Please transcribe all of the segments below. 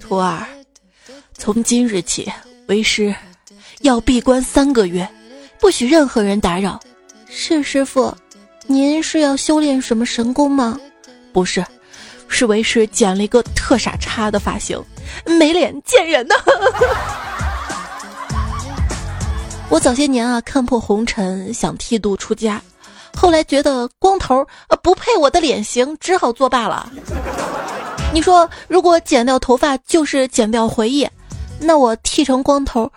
徒儿，从今日起，为师要闭关三个月，不许任何人打扰。是师傅，您是要修炼什么神功吗？不是，是为师剪了一个特傻叉的发型，没脸见人呢。我早些年啊，看破红尘，想剃度出家，后来觉得光头呃不配我的脸型，只好作罢了。你说，如果剪掉头发就是剪掉回忆，那我剃成光头，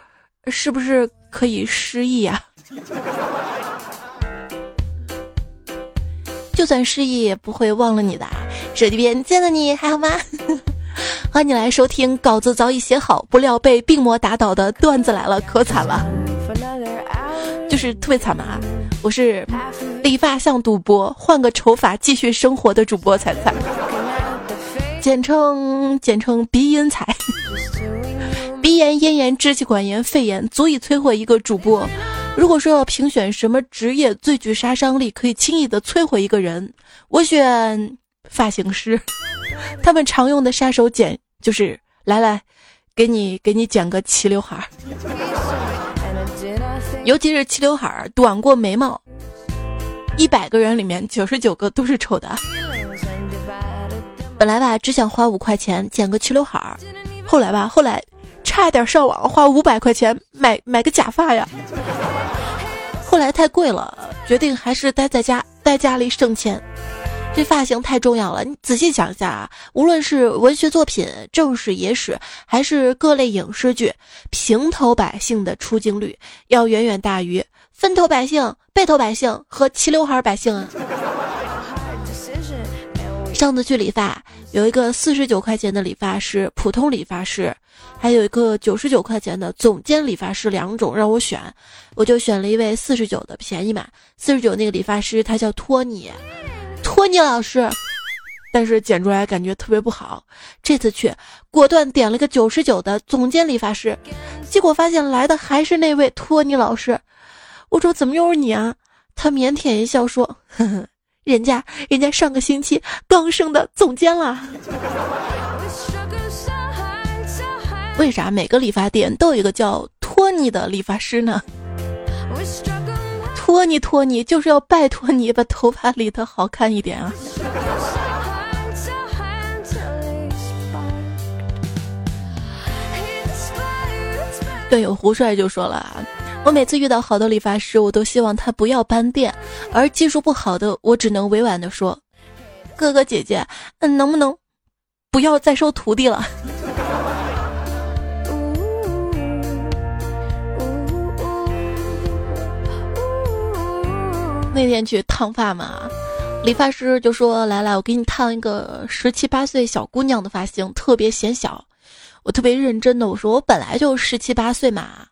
是不是可以失忆呀？就算失忆，也不会忘了你的。手机边见了你还好吗？欢迎你来收听，稿子早已写好，不料被病魔打倒的段子来了，可惨了。就是特别惨嘛！我是理发像赌博，换个丑发继续生活的主播彩彩，简称简称鼻音彩。鼻炎、咽炎、支气管炎、肺炎，足以摧毁一个主播。如果说要评选什么职业最具杀伤力，可以轻易的摧毁一个人，我选发型师。他们常用的杀手锏就是来来，给你给你剪个齐刘海儿。尤其是齐刘海儿短过眉毛，一百个人里面九十九个都是丑的。本来吧，只想花五块钱剪个齐刘海儿，后来吧，后来差点上网花五百块钱买买个假发呀。后来太贵了，决定还是待在家，待家里省钱。这发型太重要了，你仔细想一下啊，无论是文学作品、正史、野史，还是各类影视剧，平头百姓的出镜率要远远大于分头百姓、背头百姓和齐刘海百姓啊。上次去理发，有一个四十九块钱的理发师，普通理发师，还有一个九十九块钱的总监理发师，两种让我选，我就选了一位四十九的，便宜嘛。四十九那个理发师他叫托尼。托尼老师，但是剪出来感觉特别不好。这次去，果断点了个九十九的总监理发师，结果发现来的还是那位托尼老师。我说怎么又是你啊？他腼腆一笑说：“呵呵，人家人家上个星期刚升的总监了。”为啥每个理发店都有一个叫托尼的理发师呢？托尼，托尼，就是要拜托你把头发理得好看一点啊！队友胡帅就说了：“我每次遇到好的理发师，我都希望他不要搬店；而技术不好的，我只能委婉的说，哥哥姐姐，嗯，能不能不要再收徒弟了？”那天去烫发嘛，理发师就说：“来来，我给你烫一个十七八岁小姑娘的发型，特别显小。”我特别认真的我说：“我本来就十七八岁嘛。”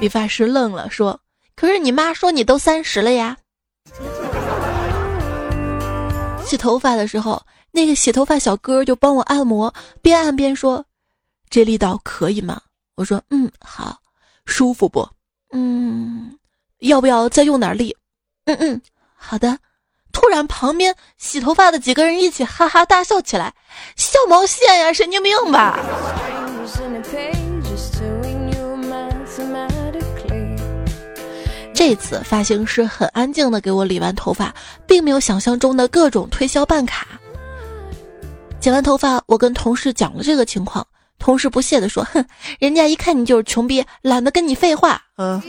理发师愣了，说：“可是你妈说你都三十了呀。”洗头发的时候，那个洗头发小哥就帮我按摩，边按边说：“这力道可以吗？”我说：“嗯，好，舒服不？”嗯，要不要再用点力？嗯嗯，好的。突然，旁边洗头发的几个人一起哈哈大笑起来，笑毛线呀，神经病吧！这次发型师很安静的给我理完头发，并没有想象中的各种推销办卡。剪完头发，我跟同事讲了这个情况。同事不屑地说：“哼，人家一看你就是穷逼，懒得跟你废话。”嗯。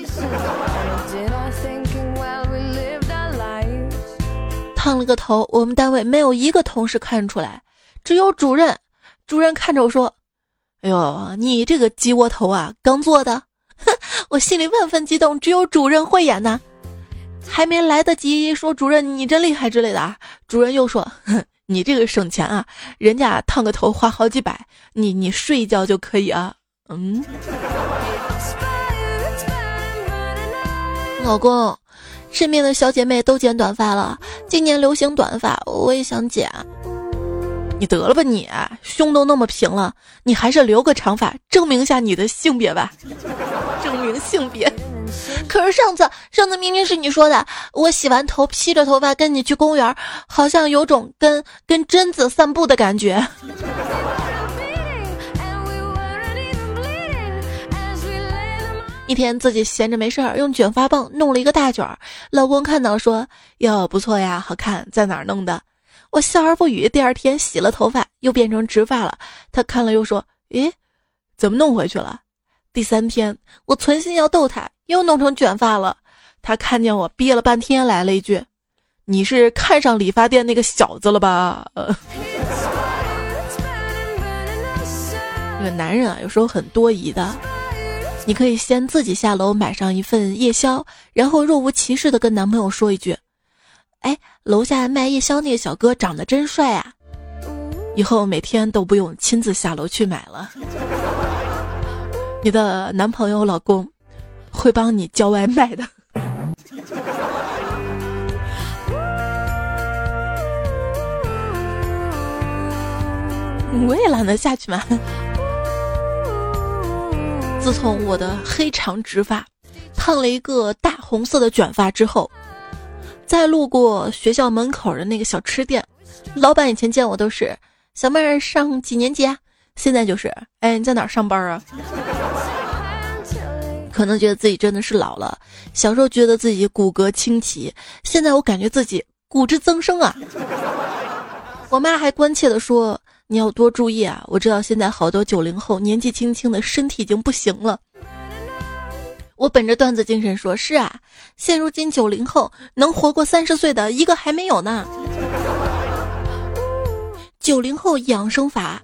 烫了个头，我们单位没有一个同事看出来，只有主任。主任看着我说：“哎呦，你这个鸡窝头啊，刚做的。”哼，我心里万分激动，只有主任会演呢。还没来得及说主任你真厉害之类的啊，主任又说：“哼。”你这个省钱啊，人家烫个头花好几百，你你睡一觉就可以啊。嗯，老公，身边的小姐妹都剪短发了，今年流行短发，我也想剪。你得了吧你，胸都那么平了，你还是留个长发，证明一下你的性别吧，证明性别。可是上次上次明明是你说的，我洗完头披着头发跟你去公园，好像有种跟跟贞子散步的感觉。一天自己闲着没事儿，用卷发棒弄了一个大卷儿。老公看到说：“哟，不错呀，好看，在哪儿弄的？”我笑而不语。第二天洗了头发，又变成直发了。他看了又说：“诶，怎么弄回去了？”第三天我存心要逗他，又弄成卷发了。他看见我憋了半天，来了一句：“你是看上理发店那个小子了吧？”呃，这个男人啊，有时候很多疑的。你可以先自己下楼买上一份夜宵，然后若无其事的跟男朋友说一句：“哎，楼下卖夜宵那个小哥长得真帅啊！”以后每天都不用亲自下楼去买了。你的男朋友、老公会帮你叫外卖的。我也懒得下去嘛。自从我的黑长直发烫了一个大红色的卷发之后，在路过学校门口的那个小吃店，老板以前见我都是小妹儿上几年级啊？现在就是哎你在哪儿上班啊？可能觉得自己真的是老了，小时候觉得自己骨骼清奇，现在我感觉自己骨质增生啊！我妈还关切的说。你要多注意啊！我知道现在好多九零后年纪轻轻的身体已经不行了。我本着段子精神说：是啊，现如今九零后能活过三十岁的一个还没有呢。九零后养生法：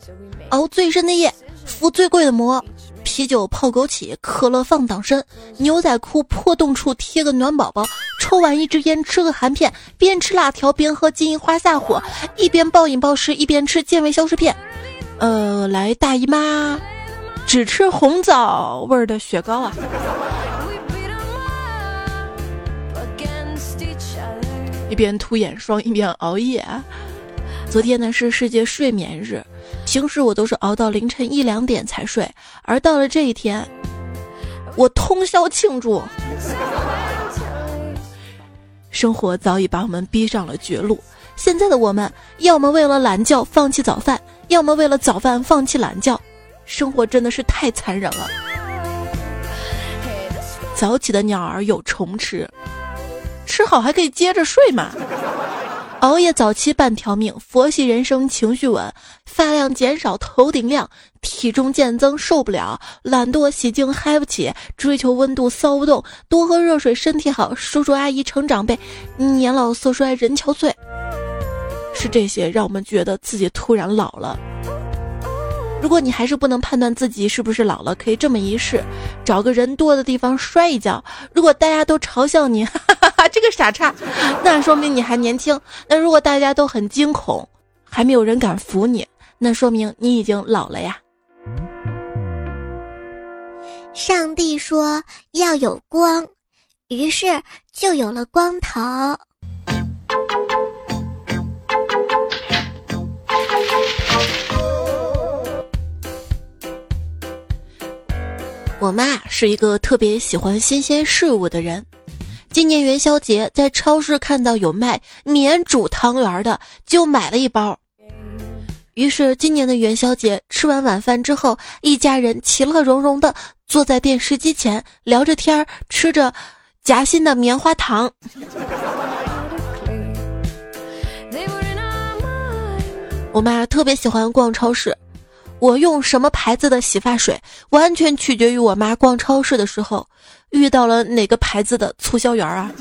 熬最深的夜，敷最贵的膜。啤酒泡枸杞，可乐放党参，牛仔裤破洞处贴个暖宝宝，抽完一支烟吃个含片，边吃辣条边喝金银花下火，一边暴饮暴食一边吃健胃消食片。呃，来大姨妈，只吃红枣味的雪糕啊！一边涂眼霜一边熬夜。昨天呢是世界睡眠日。平时我都是熬到凌晨一两点才睡，而到了这一天，我通宵庆祝。生活早已把我们逼上了绝路，现在的我们要么为了懒觉放弃早饭，要么为了早饭放弃懒觉，生活真的是太残忍了。早起的鸟儿有虫吃，吃好还可以接着睡嘛。熬夜早期半条命，佛系人生情绪稳，发量减少头顶亮，体重渐增受不了，懒惰洗净嗨不起，追求温度骚不动，多喝热水身体好，叔叔阿姨成长辈，年老色衰人憔悴，是这些让我们觉得自己突然老了。如果你还是不能判断自己是不是老了，可以这么一试：找个人多的地方摔一跤。如果大家都嘲笑你，哈 哈哈哈，这个傻叉，那说明你还年轻；那如果大家都很惊恐，还没有人敢扶你，那说明你已经老了呀。上帝说要有光，于是就有了光头。我妈是一个特别喜欢新鲜事物的人。今年元宵节在超市看到有卖免煮汤圆的，就买了一包。于是今年的元宵节吃完晚饭之后，一家人其乐融融的坐在电视机前聊着天儿，吃着夹心的棉花糖。我妈特别喜欢逛超市。我用什么牌子的洗发水，完全取决于我妈逛超市的时候遇到了哪个牌子的促销员啊！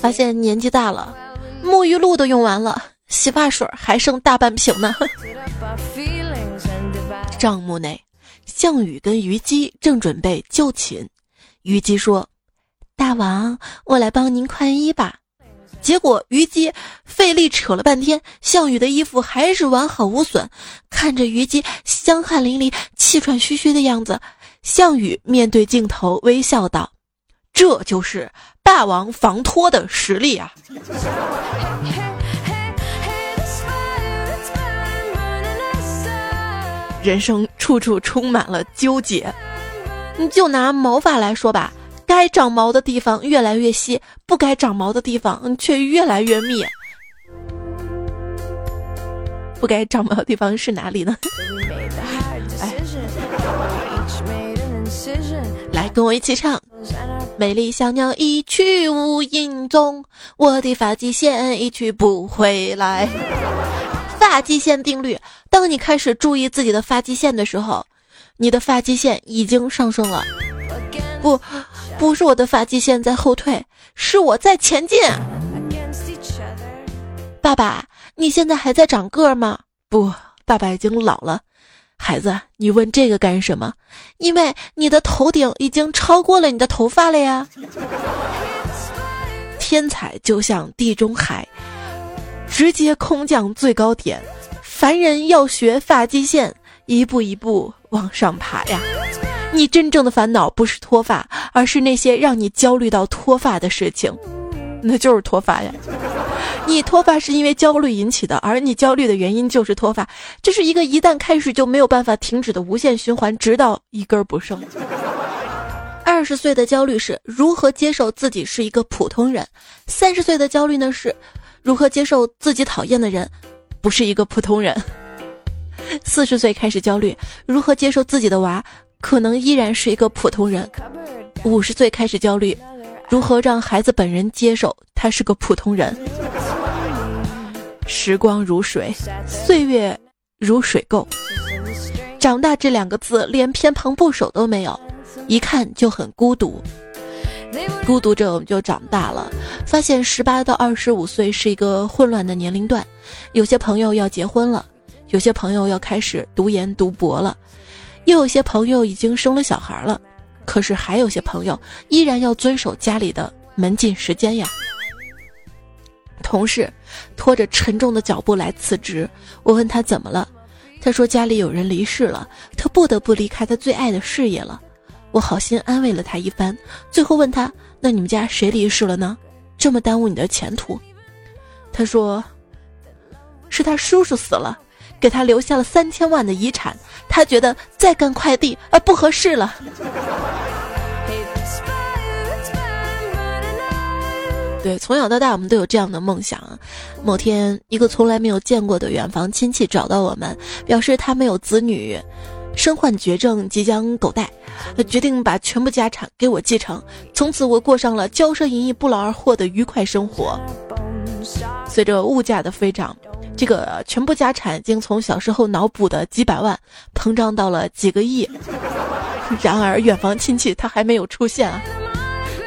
发现年纪大了，沐浴露都用完了，洗发水还剩大半瓶呢。帐幕内，项羽跟虞姬正准备就寝，虞姬说：“大王，我来帮您宽衣吧。”结果虞姬费力扯了半天，项羽的衣服还是完好无损。看着虞姬香汗淋漓、气喘吁吁的样子，项羽面对镜头微笑道：“这就是霸王防脱的实力啊！”人生处处充满了纠结，你就拿毛发来说吧，该长毛的地方越来越稀，不该长毛的地方却越来越密。不该长毛的地方是哪里呢？来，跟我一起唱。美丽小鸟一去无影踪，我的发际线一去不回来。发际线定律：当你开始注意自己的发际线的时候，你的发际线已经上升了。不，不是我的发际线在后退，是我在前进。爸爸，你现在还在长个吗？不，爸爸已经老了。孩子，你问这个干什么？因为你的头顶已经超过了你的头发了呀。天才就像地中海，直接空降最高点。凡人要学发际线，一步一步往上爬呀。你真正的烦恼不是脱发，而是那些让你焦虑到脱发的事情，那就是脱发呀。你脱发是因为焦虑引起的，而你焦虑的原因就是脱发，这是一个一旦开始就没有办法停止的无限循环，直到一根不剩。二十岁的焦虑是如何接受自己是一个普通人，三十岁的焦虑呢是如何接受自己讨厌的人不是一个普通人，四十岁开始焦虑如何接受自己的娃可能依然是一个普通人，五十岁开始焦虑。如何让孩子本人接受他是个普通人？时光如水，岁月如水垢。长大这两个字连偏旁部首都没有，一看就很孤独。孤独着我们就长大了，发现十八到二十五岁是一个混乱的年龄段。有些朋友要结婚了，有些朋友要开始读研读博了，又有些朋友已经生了小孩了。可是还有些朋友依然要遵守家里的门禁时间呀。同事拖着沉重的脚步来辞职，我问他怎么了，他说家里有人离世了，他不得不离开他最爱的事业了。我好心安慰了他一番，最后问他：“那你们家谁离世了呢？这么耽误你的前途？”他说：“是他叔叔死了，给他留下了三千万的遗产，他觉得再干快递啊不合适了。”对，从小到大我们都有这样的梦想。某天，一个从来没有见过的远房亲戚找到我们，表示他没有子女，身患绝症，即将狗带，决定把全部家产给我继承。从此，我过上了骄奢淫逸、不劳而获的愉快生活。随着物价的飞涨，这个全部家产已经从小时候脑补的几百万膨胀到了几个亿。然而，远房亲戚他还没有出现啊。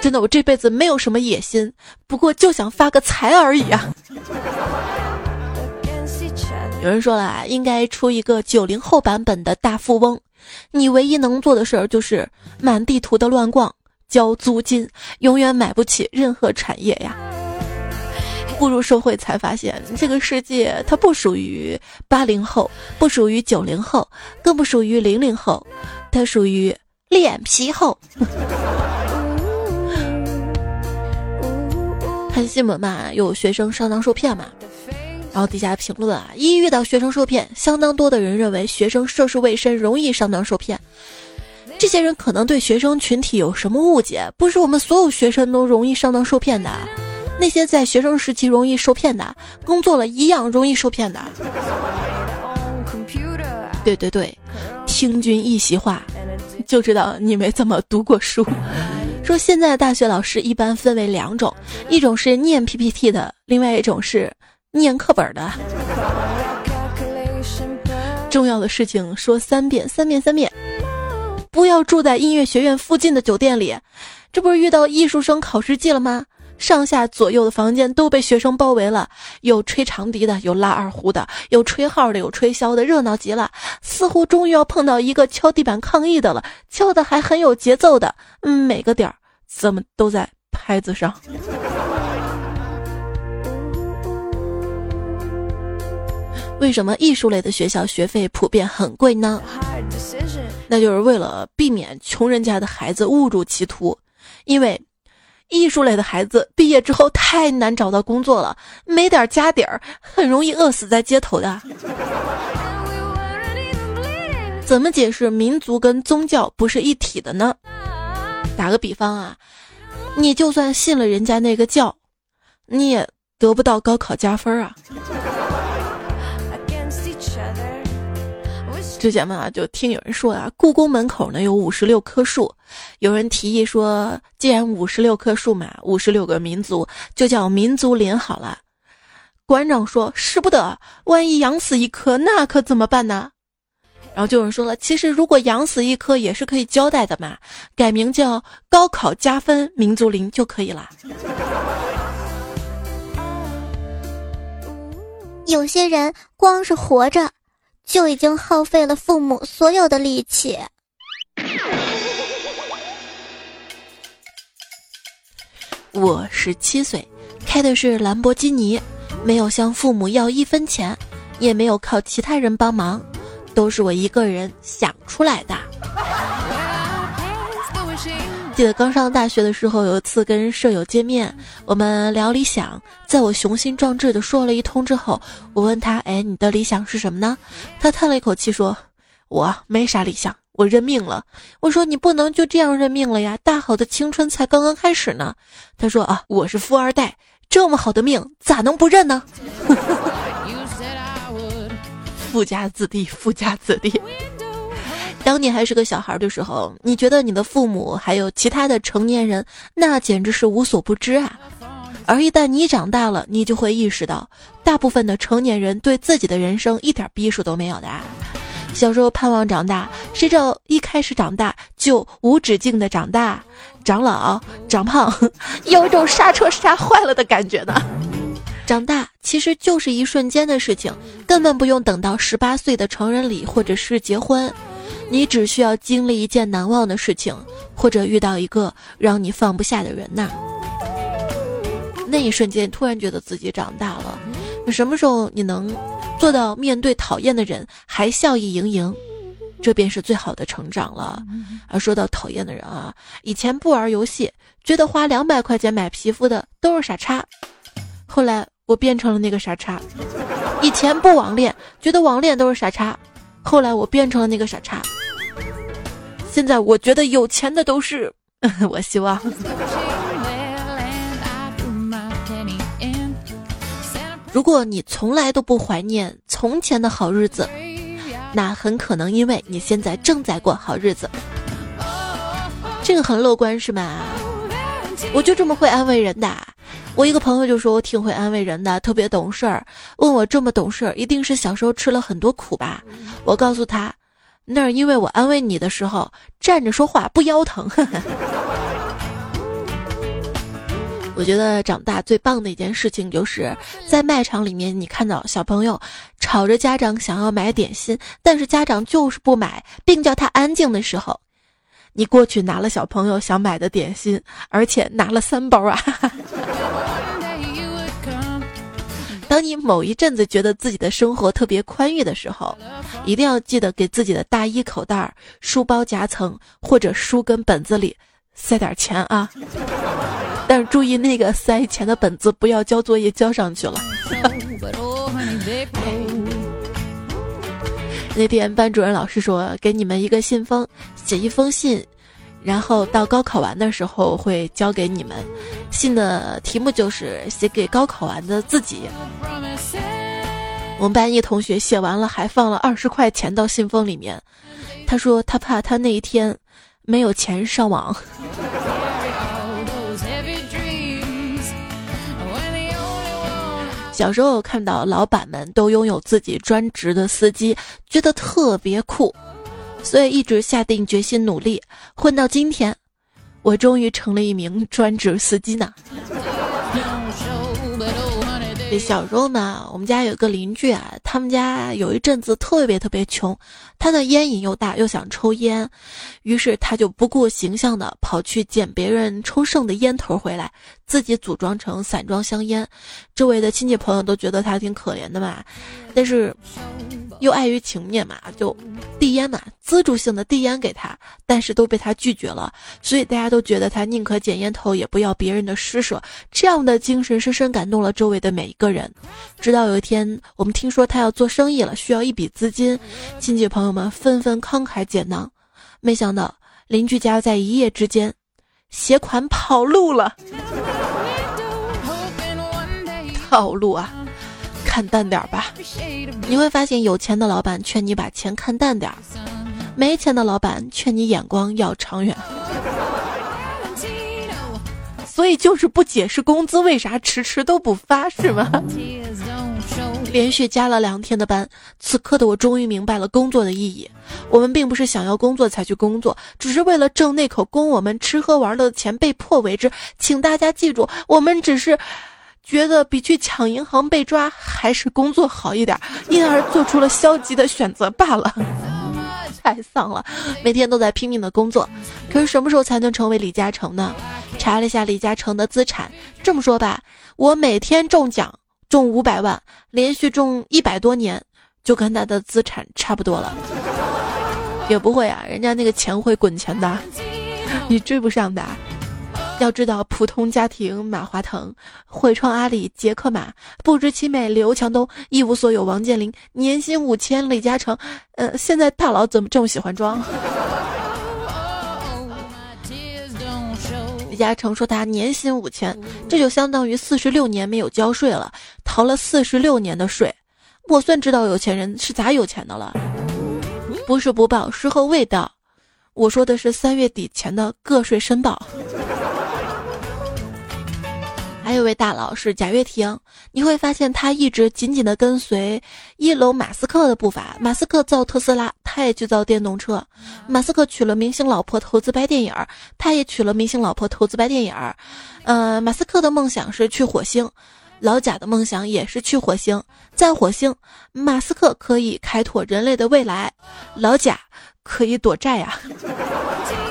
真的，我这辈子没有什么野心，不过就想发个财而已啊！有人说了，应该出一个九零后版本的大富翁，你唯一能做的事儿就是满地图的乱逛，交租金，永远买不起任何产业呀。步入社会才发现，这个世界它不属于八零后，不属于九零后，更不属于零零后，它属于脸皮厚。看新闻嘛，有学生上当受骗嘛，然后底下评论啊，一遇到学生受骗，相当多的人认为学生涉世未深，容易上当受骗。这些人可能对学生群体有什么误解？不是我们所有学生都容易上当受骗的，那些在学生时期容易受骗的，工作了一样容易受骗的。对对对，听君一席话，就知道你没怎么读过书。说现在大学老师一般分为两种，一种是念 PPT 的，另外一种是念课本的。重要的事情说三遍，三遍三遍。不要住在音乐学院附近的酒店里，这不是遇到艺术生考试季了吗？上下左右的房间都被学生包围了，有吹长笛的，有拉二胡的，有吹号的，有吹箫的，热闹极了。似乎终于要碰到一个敲地板抗议的了，敲的还很有节奏的，嗯，每个点儿。怎么都在拍子上？为什么艺术类的学校学费普遍很贵呢？那就是为了避免穷人家的孩子误入歧途，因为艺术类的孩子毕业之后太难找到工作了，没点家底儿，很容易饿死在街头的。怎么解释民族跟宗教不是一体的呢？打个比方啊，你就算信了人家那个教，你也得不到高考加分啊。之前嘛，就听有人说啊，故宫门口呢有五十六棵树，有人提议说，既然五十六棵树嘛，五十六个民族就叫民族林好了。馆长说，使不得，万一养死一棵，那可怎么办呢？然后就有人说了，其实如果养死一棵也是可以交代的嘛，改名叫高考加分民族林就可以了。有些人光是活着。就已经耗费了父母所有的力气。我十七岁，开的是兰博基尼，没有向父母要一分钱，也没有靠其他人帮忙，都是我一个人想出来的。记得刚上大学的时候，有一次跟舍友见面，我们聊理想。在我雄心壮志的说了一通之后，我问他：“哎，你的理想是什么呢？”他叹了一口气说：“我没啥理想，我认命了。”我说：“你不能就这样认命了呀，大好的青春才刚刚开始呢。”他说：“啊，我是富二代，这么好的命咋能不认呢？” 富家子弟，富家子弟。当你还是个小孩的时候，你觉得你的父母还有其他的成年人，那简直是无所不知啊。而一旦你长大了，你就会意识到，大部分的成年人对自己的人生一点逼数都没有的。小时候盼望长大，谁知道一开始长大就无止境的长大、长老、长胖，有一种刹车刹坏了的感觉呢。长大其实就是一瞬间的事情，根本不用等到十八岁的成人礼或者是结婚。你只需要经历一件难忘的事情，或者遇到一个让你放不下的人呐。那一瞬间，突然觉得自己长大了。什么时候你能做到面对讨厌的人还笑意盈盈，这便是最好的成长了。而说到讨厌的人啊，以前不玩游戏，觉得花两百块钱买皮肤的都是傻叉。后来我变成了那个傻叉。以前不网恋，觉得网恋都是傻叉。后来我变成了那个傻叉。现在我觉得有钱的都是，我希望。如果你从来都不怀念从前的好日子，那很可能因为你现在正在过好日子。这个很乐观是吗？我就这么会安慰人的。我一个朋友就说我挺会安慰人的，特别懂事儿。问我这么懂事儿，一定是小时候吃了很多苦吧？我告诉他。那是因为我安慰你的时候站着说话不腰疼。我觉得长大最棒的一件事情，就是在卖场里面，你看到小朋友吵着家长想要买点心，但是家长就是不买，并叫他安静的时候，你过去拿了小朋友想买的点心，而且拿了三包啊。当你某一阵子觉得自己的生活特别宽裕的时候，一定要记得给自己的大衣口袋、书包夹层或者书跟本子里塞点钱啊！但是注意那个塞钱的本子不要交作业交上去了。那天班主任老师说，给你们一个信封，写一封信。然后到高考完的时候会交给你们，信的题目就是写给高考完的自己。我们班一同学写完了，还放了二十块钱到信封里面。他说他怕他那一天没有钱上网。小时候看到老板们都拥有自己专职的司机，觉得特别酷。所以一直下定决心努力，混到今天，我终于成了一名专职司机呢。小时候呢，我们家有个邻居啊，他们家有一阵子特别特别穷，他的烟瘾又大，又想抽烟，于是他就不顾形象的跑去捡别人抽剩的烟头回来，自己组装成散装香烟。周围的亲戚朋友都觉得他挺可怜的嘛，但是又碍于情面嘛，就递烟嘛，资助性的递烟给他，但是都被他拒绝了，所以大家都觉得他宁可捡烟头也不要别人的施舍，这样的精神深深感动了周围的每一个人。直到有一天，我们听说他要做生意了，需要一笔资金，亲戚朋友们纷纷慷慨解囊，没想到邻居家在一夜之间携款跑路了，套路啊！看淡点吧，你会发现有钱的老板劝你把钱看淡点儿，没钱的老板劝你眼光要长远。所以就是不解释工资为啥迟迟都不发，是吗？连续加了两天的班，此刻的我终于明白了工作的意义。我们并不是想要工作才去工作，只是为了挣那口供我们吃喝玩乐的钱被迫为之。请大家记住，我们只是。觉得比去抢银行被抓还是工作好一点，因而做出了消极的选择罢了。太丧了，每天都在拼命的工作，可是什么时候才能成为李嘉诚呢？查了一下李嘉诚的资产，这么说吧，我每天中奖中五百万，连续中一百多年，就跟他的资产差不多了。也不会啊，人家那个钱会滚钱的，你追不上的。要知道，普通家庭马化腾，汇创阿里杰克马，不知其美刘强东，一无所有王健林，年薪五千李嘉诚，呃，现在大佬怎么这么喜欢装？李嘉诚说他年薪五千，这就相当于四十六年没有交税了，逃了四十六年的税。我算知道有钱人是咋有钱的了，不是不报，时候未到。我说的是三月底前的个税申报。这位大佬是贾跃亭，你会发现他一直紧紧的跟随一楼马斯克的步伐。马斯克造特斯拉，他也去造电动车。马斯克娶了明星老婆投资拍电影，他也娶了明星老婆投资拍电影。呃，马斯克的梦想是去火星，老贾的梦想也是去火星。在火星，马斯克可以开拓人类的未来，老贾可以躲债呀。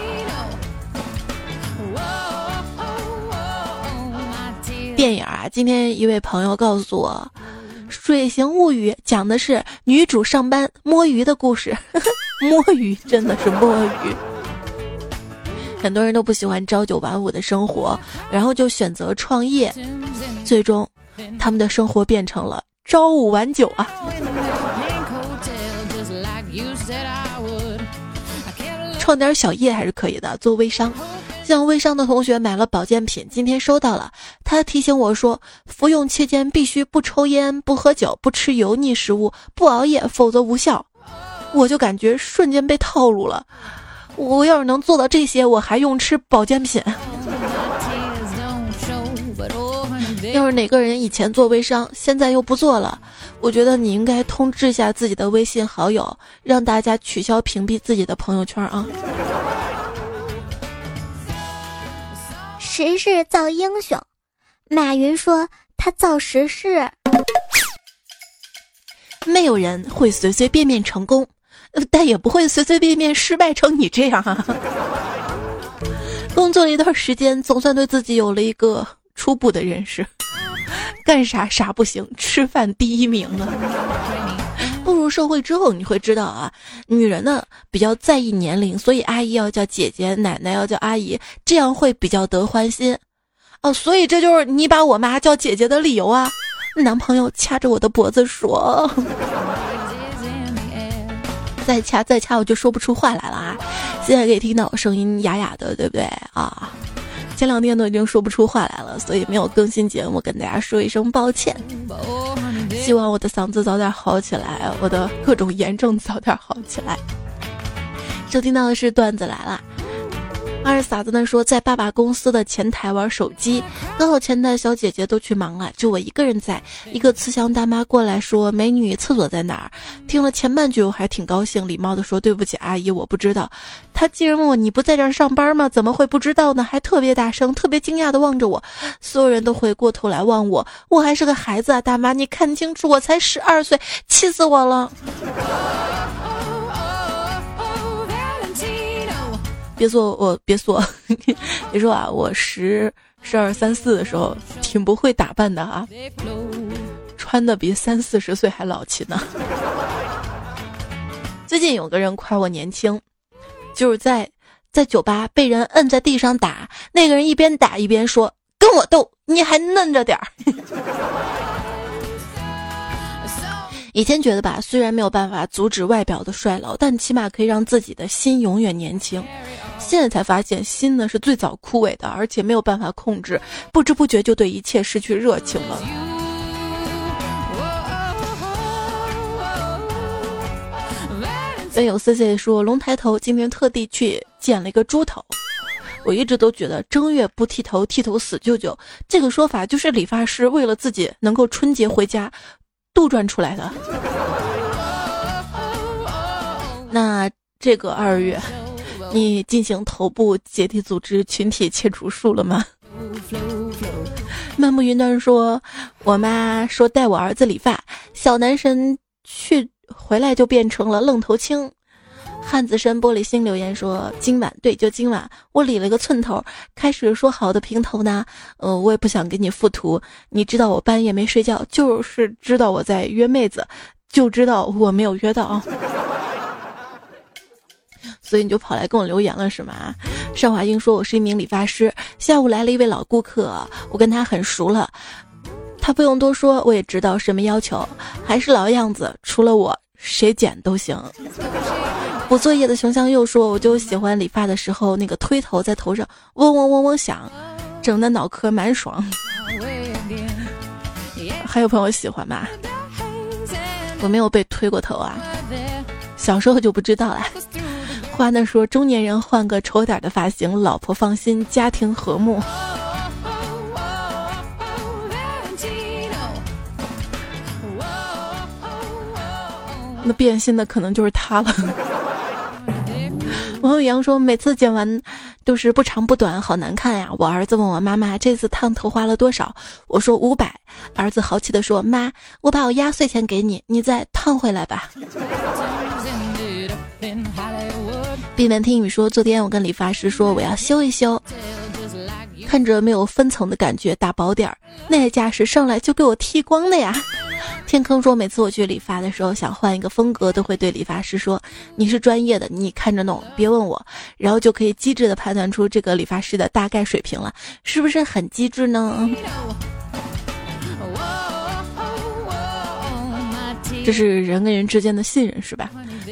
电影啊，今天一位朋友告诉我，《水形物语》讲的是女主上班摸鱼的故事。摸鱼真的是摸鱼，很多人都不喜欢朝九晚五的生活，然后就选择创业，最终他们的生活变成了朝五晚九啊。创点小业还是可以的，做微商。像微商的同学买了保健品，今天收到了。他提醒我说，服用期间必须不抽烟、不喝酒、不吃油腻食物、不熬夜，否则无效。我就感觉瞬间被套路了。我要是能做到这些，我还用吃保健品？要是哪个人以前做微商，现在又不做了，我觉得你应该通知一下自己的微信好友，让大家取消屏蔽自己的朋友圈啊。时势造英雄，马云说他造时势。没有人会随随便便成功，但也不会随随便便失败成你这样啊。工作了一段时间，总算对自己有了一个初步的认识，干啥啥不行，吃饭第一名啊。步入社会之后，你会知道啊，女人呢比较在意年龄，所以阿姨要叫姐姐，奶奶要叫阿姨，这样会比较得欢心。哦，所以这就是你把我妈叫姐姐的理由啊。男朋友掐着我的脖子说：“再掐再掐，我就说不出话来了啊。”现在可以听到我声音哑哑的，对不对啊？前两天都已经说不出话来了，所以没有更新节目，跟大家说一声抱歉。希望我的嗓子早点好起来，我的各种炎症早点好起来。收听到的是段子来了。二傻子呢说，在爸爸公司的前台玩手机，刚好前台小姐姐都去忙了，就我一个人在。一个慈祥大妈过来说：“美女，厕所在哪儿？”听了前半句，我还挺高兴，礼貌的说：“对不起，阿姨，我不知道。”她竟然问我：“你不在这儿上班吗？怎么会不知道呢？”还特别大声，特别惊讶的望着我。所有人都回过头来望我，我还是个孩子啊，大妈，你看清楚，我才十二岁，气死我了。别说，我别说，别说啊！我十十二三四的时候挺不会打扮的啊，穿的比三四十岁还老气呢。最近有个人夸我年轻，就是在在酒吧被人摁在地上打，那个人一边打一边说：“跟我斗，你还嫩着点儿。”以前觉得吧，虽然没有办法阻止外表的衰老，但起码可以让自己的心永远年轻。现在才发现，心呢是最早枯萎的，而且没有办法控制，不知不觉就对一切失去热情了。有 C C 说，龙抬头今天特地去剪了一个猪头。我一直都觉得正月不剃头，剃头死舅舅这个说法，就是理发师为了自己能够春节回家。杜撰出来的。那这个二月，你进行头部解体组织群体切除术了吗？漫步云端说，我妈说带我儿子理发，小男神去回来就变成了愣头青。汉子身玻璃心留言说：“今晚对，就今晚，我理了个寸头。开始说好的平头呢，呃，我也不想给你附图。你知道我半夜没睡觉，就是知道我在约妹子，就知道我没有约到，所以你就跑来跟我留言了是吗？”邵华英说：“我是一名理发师，下午来了一位老顾客，我跟他很熟了，他不用多说，我也知道什么要求，还是老样子，除了我，谁剪都行。”补作业的熊香又说：“我就喜欢理发的时候，那个推头在头上嗡嗡嗡嗡响，整的脑壳蛮爽。”还有朋友喜欢吗？我没有被推过头啊，小时候就不知道了。花呢说：“中年人换个丑点的发型，老婆放心，家庭和睦。”那变心的可能就是他了。王友杨说：“每次剪完都是不长不短，好难看呀。”我儿子问我妈妈：“这次烫头花了多少？”我说：“五百。”儿子豪气地说：“妈，我把我压岁钱给你，你再烫回来吧。”闭门听雨说：“昨天我跟理发师说我要修一修，看着没有分层的感觉，打薄点儿，那架势上来就给我剃光了呀。”天坑说：“每次我去理发的时候，想换一个风格，都会对理发师说：‘你是专业的，你看着弄，别问我。’然后就可以机智的判断出这个理发师的大概水平了，是不是很机智呢？这是人跟人之间的信任，是吧？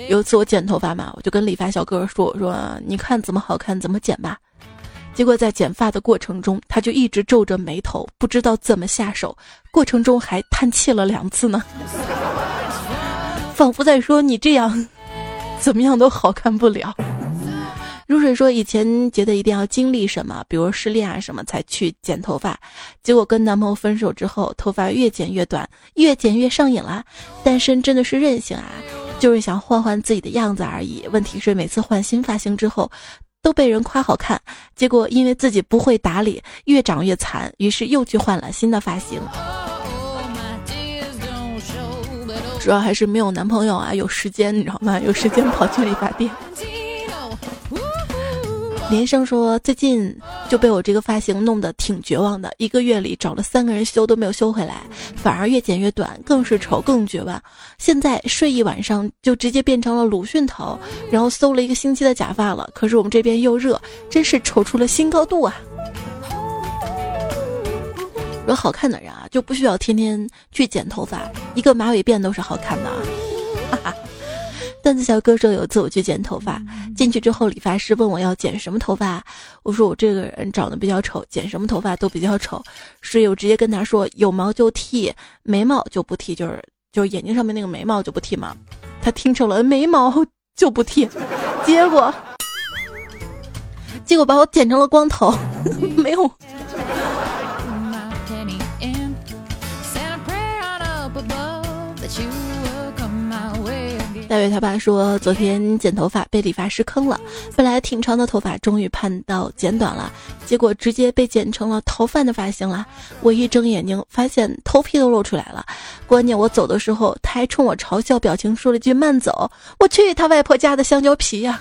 有一次我剪头发嘛，我就跟理发小哥说：‘我说你看怎么好看怎么剪吧。’结果在剪发的过程中，他就一直皱着眉头，不知道怎么下手。过程中还叹气了两次呢，仿佛在说：“你这样，怎么样都好看不了。”如水说：“以前觉得一定要经历什么，比如失恋啊什么，才去剪头发。结果跟男朋友分手之后，头发越剪越短，越剪越上瘾了。单身真的是任性啊，就是想换换自己的样子而已。问题是每次换新发型之后。”都被人夸好看，结果因为自己不会打理，越长越残，于是又去换了新的发型。主要还是没有男朋友啊，有时间你知道吗？有时间跑去理发店。连生说，最近就被我这个发型弄得挺绝望的，一个月里找了三个人修都没有修回来，反而越剪越短，更是丑更绝望。现在睡一晚上就直接变成了鲁迅头，然后搜了一个星期的假发了。可是我们这边又热，真是丑出了新高度啊！有好看的人啊，就不需要天天去剪头发，一个马尾辫都是好看的啊。哈哈。段子小哥说：“有一次我去剪头发，进去之后，理发师问我要剪什么头发。我说我这个人长得比较丑，剪什么头发都比较丑，所以我直接跟他说有毛就剃，眉毛就不剃，就是就是眼睛上面那个眉毛就不剃嘛。他听成了眉毛就不剃，结果结果把我剪成了光头，没有。”大伟他爸说，昨天剪头发被理发师坑了，本来挺长的头发终于盼到剪短了，结果直接被剪成了逃犯的发型了。我一睁眼睛，发现头皮都露出来了。关键我走的时候，他还冲我嘲笑表情说了句“慢走”。我去他外婆家的香蕉皮呀！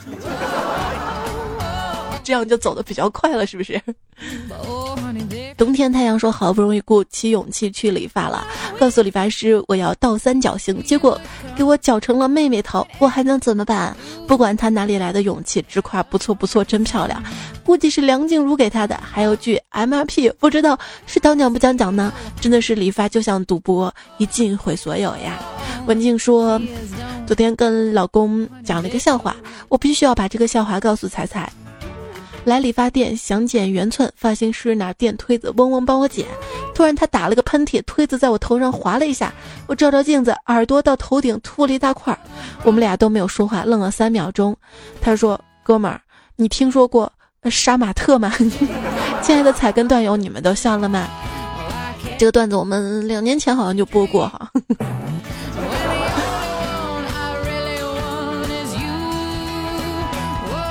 这样就走的比较快了，是不是？冬天太阳说好不容易鼓起勇气去理发了，告诉理发师我要倒三角形，结果给我绞成了妹妹头，我还能怎么办？不管他哪里来的勇气，直夸不错不错，真漂亮。估计是梁静茹给他的。还有句 MRP，不知道是当讲不讲讲呢？真的是理发就像赌博，一进毁所有呀。文静说，昨天跟老公讲了一个笑话，我必须要把这个笑话告诉彩彩。来理发店想剪圆寸，发型师拿电推子嗡嗡帮我剪，突然他打了个喷嚏，推子在我头上划了一下，我照照镜子，耳朵到头顶秃了一大块。我们俩都没有说话，愣了三秒钟。他说：“哥们儿，你听说过杀马特吗？”亲爱的彩跟段友，你们都笑了吗？这个段子我们两年前好像就播过哈。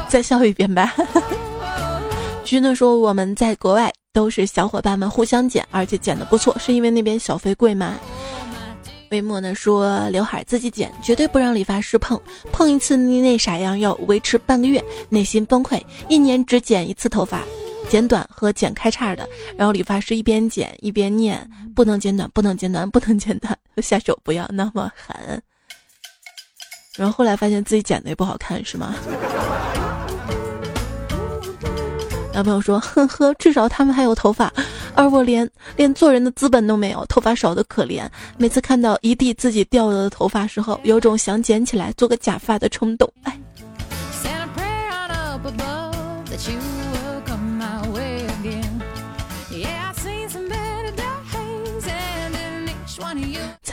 再笑一遍吧。徐呢说我们在国外都是小伙伴们互相剪，而且剪的不错，是因为那边小费贵吗？魏墨呢说刘海自己剪，绝对不让理发师碰，碰一次你那啥样要维持半个月，内心崩溃，一年只剪一次头发，剪短和剪开叉的，然后理发师一边剪一边念不能剪短，不能剪短，不能剪短，下手不要那么狠。然后后来发现自己剪的也不好看，是吗？男朋友说：“呵呵，至少他们还有头发，而我连连做人的资本都没有，头发少的可怜。每次看到一地自己掉了的头发时候，有种想捡起来做个假发的冲动。”哎。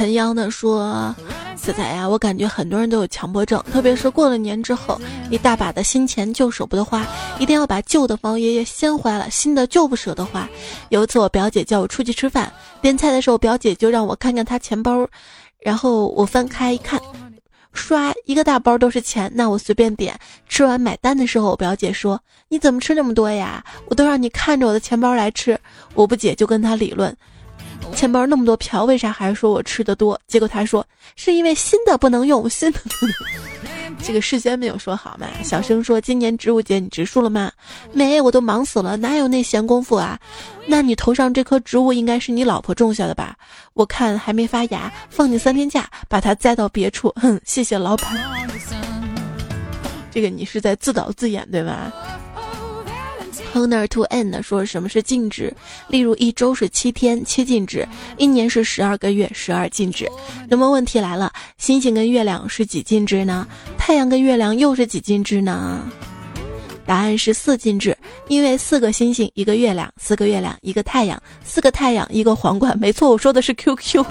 陈央的说：“仔仔呀，我感觉很多人都有强迫症，特别是过了年之后，一大把的新钱就舍不得花，一定要把旧的房爷爷先花了，新的就不舍得花。有一次我表姐叫我出去吃饭，点菜的时候，表姐就让我看看她钱包，然后我翻开一看，刷一个大包都是钱，那我随便点。吃完买单的时候，我表姐说：你怎么吃那么多呀？我都让你看着我的钱包来吃。我不解，就跟她理论。”钱包那么多票，为啥还说我吃的多？结果他说是因为新的不能用，新的 这个事先没有说好嘛。小声说今年植物节你植树了吗？没，我都忙死了，哪有那闲工夫啊？那你头上这棵植物应该是你老婆种下的吧？我看还没发芽，放你三天假，把它栽到别处。哼，谢谢老板。这个你是在自导自演对吧？Honor to end 说什么是禁止？例如一周是七天，七静止；一年是十二个月，十二静止。那么问题来了，星星跟月亮是几静止呢？太阳跟月亮又是几静止呢？答案是四进制，因为四个星星一个月亮，四个月亮一个太阳，四个太阳一个皇冠。没错，我说的是 QQ。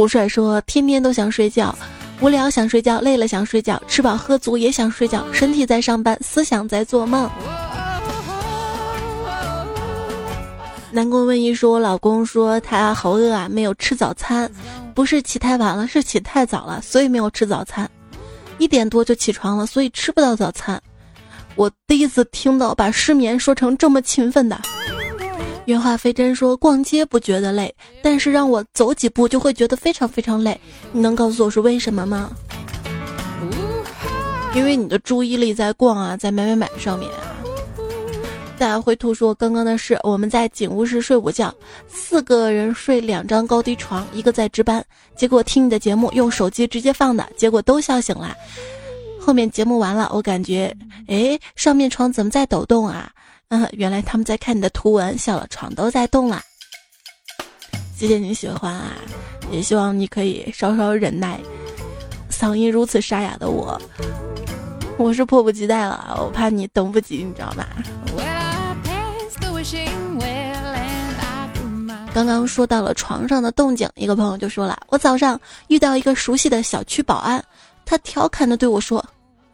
胡帅说：“天天都想睡觉，无聊想睡觉，累了想睡觉，吃饱喝足也想睡觉，身体在上班，思想在做梦。”南宫问一说：“我老公说他好饿啊，没有吃早餐，不是起太晚了，是起太早了，所以没有吃早餐。一点多就起床了，所以吃不到早餐。我第一次听到把失眠说成这么勤奋的。”原话非真说逛街不觉得累，但是让我走几步就会觉得非常非常累。你能告诉我是为什么吗？因为你的注意力在逛啊，在买买买上面啊。大灰兔说刚刚的事，我们在警务室睡午觉，四个人睡两张高低床，一个在值班，结果听你的节目用手机直接放的，结果都笑醒了。后面节目完了，我感觉，哎，上面床怎么在抖动啊？嗯，原来他们在看你的图文，笑了，床都在动了。谢谢你喜欢啊，也希望你可以稍稍忍耐。嗓音如此沙哑的我，我是迫不及待了，我怕你等不及，你知道吧？刚刚说到了床上的动静，一个朋友就说了，我早上遇到一个熟悉的小区保安，他调侃的对我说。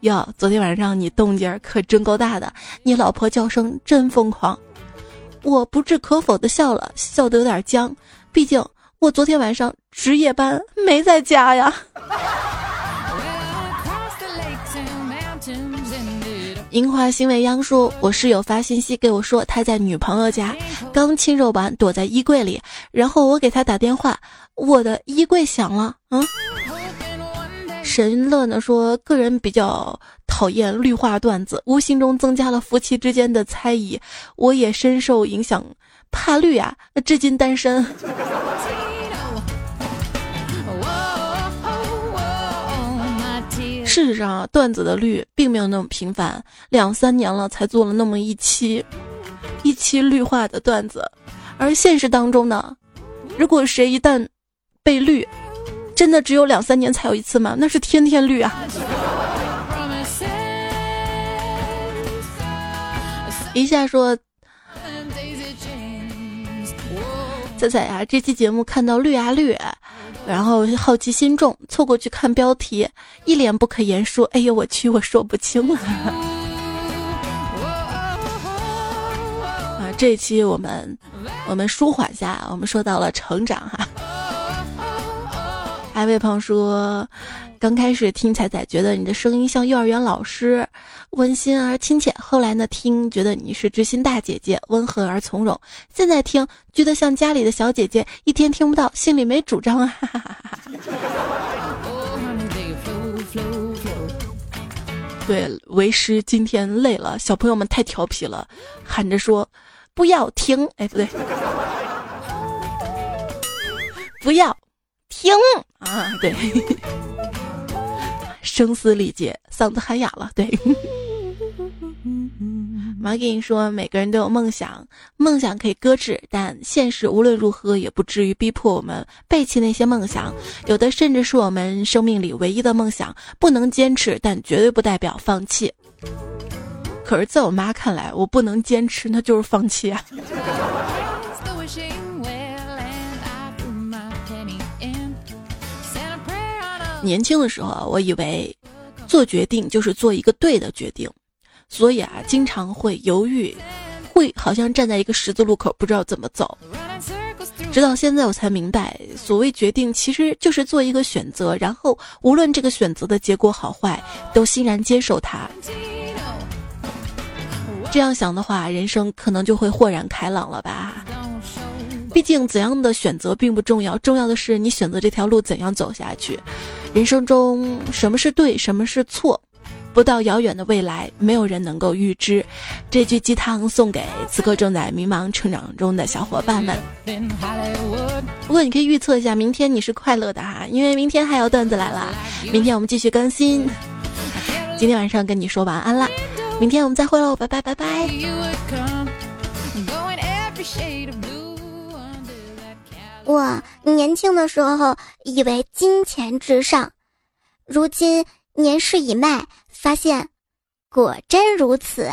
哟，昨天晚上你动静可真够大的，你老婆叫声真疯狂。我不置可否的笑了，笑得有点僵，毕竟我昨天晚上值夜班没在家呀。樱花心未央说：“我室友发信息给我说，他在女朋友家刚亲热完，躲在衣柜里，然后我给他打电话，我的衣柜响了。”嗯。神乐呢说，个人比较讨厌绿化段子，无形中增加了夫妻之间的猜疑。我也深受影响，怕绿啊，至今单身。事实上，段子的绿并没有那么频繁，两三年了才做了那么一期，一期绿化的段子。而现实当中呢，如果谁一旦被绿，真的只有两三年才有一次吗？那是天天绿啊！一下说，彩彩呀，这期节目看到绿啊绿，然后好奇心重，凑过去看标题，一脸不可言说：“哎呦我去，我说不清了。”啊，这一期我们我们舒缓下，我们说到了成长哈。艾位胖说：“刚开始听彩彩，觉得你的声音像幼儿园老师，温馨而亲切。后来呢，听觉得你是知心大姐姐，温和而从容。现在听，觉得像家里的小姐姐，一天听不到，心里没主张啊。”对，为师今天累了，小朋友们太调皮了，喊着说：“不要停！”哎，不对，不要。听啊，对，声嘶力竭，嗓子喊哑了。对，马给你说，每个人都有梦想，梦想可以搁置，但现实无论如何也不至于逼迫我们背弃那些梦想。有的甚至是我们生命里唯一的梦想，不能坚持，但绝对不代表放弃。可是，在我妈看来，我不能坚持，那就是放弃啊。年轻的时候，我以为做决定就是做一个对的决定，所以啊，经常会犹豫，会好像站在一个十字路口，不知道怎么走。直到现在，我才明白，所谓决定其实就是做一个选择，然后无论这个选择的结果好坏，都欣然接受它。这样想的话，人生可能就会豁然开朗了吧。毕竟怎样的选择并不重要，重要的是你选择这条路怎样走下去。人生中什么是对，什么是错，不到遥远的未来，没有人能够预知。这句鸡汤送给此刻正在迷茫成长中的小伙伴们。不过你可以预测一下，明天你是快乐的哈，因为明天还有段子来了。明天我们继续更新。今天晚上跟你说晚安啦，明天我们再会喽，拜拜拜拜。我年轻的时候以为金钱至上，如今年事已迈，发现果真如此。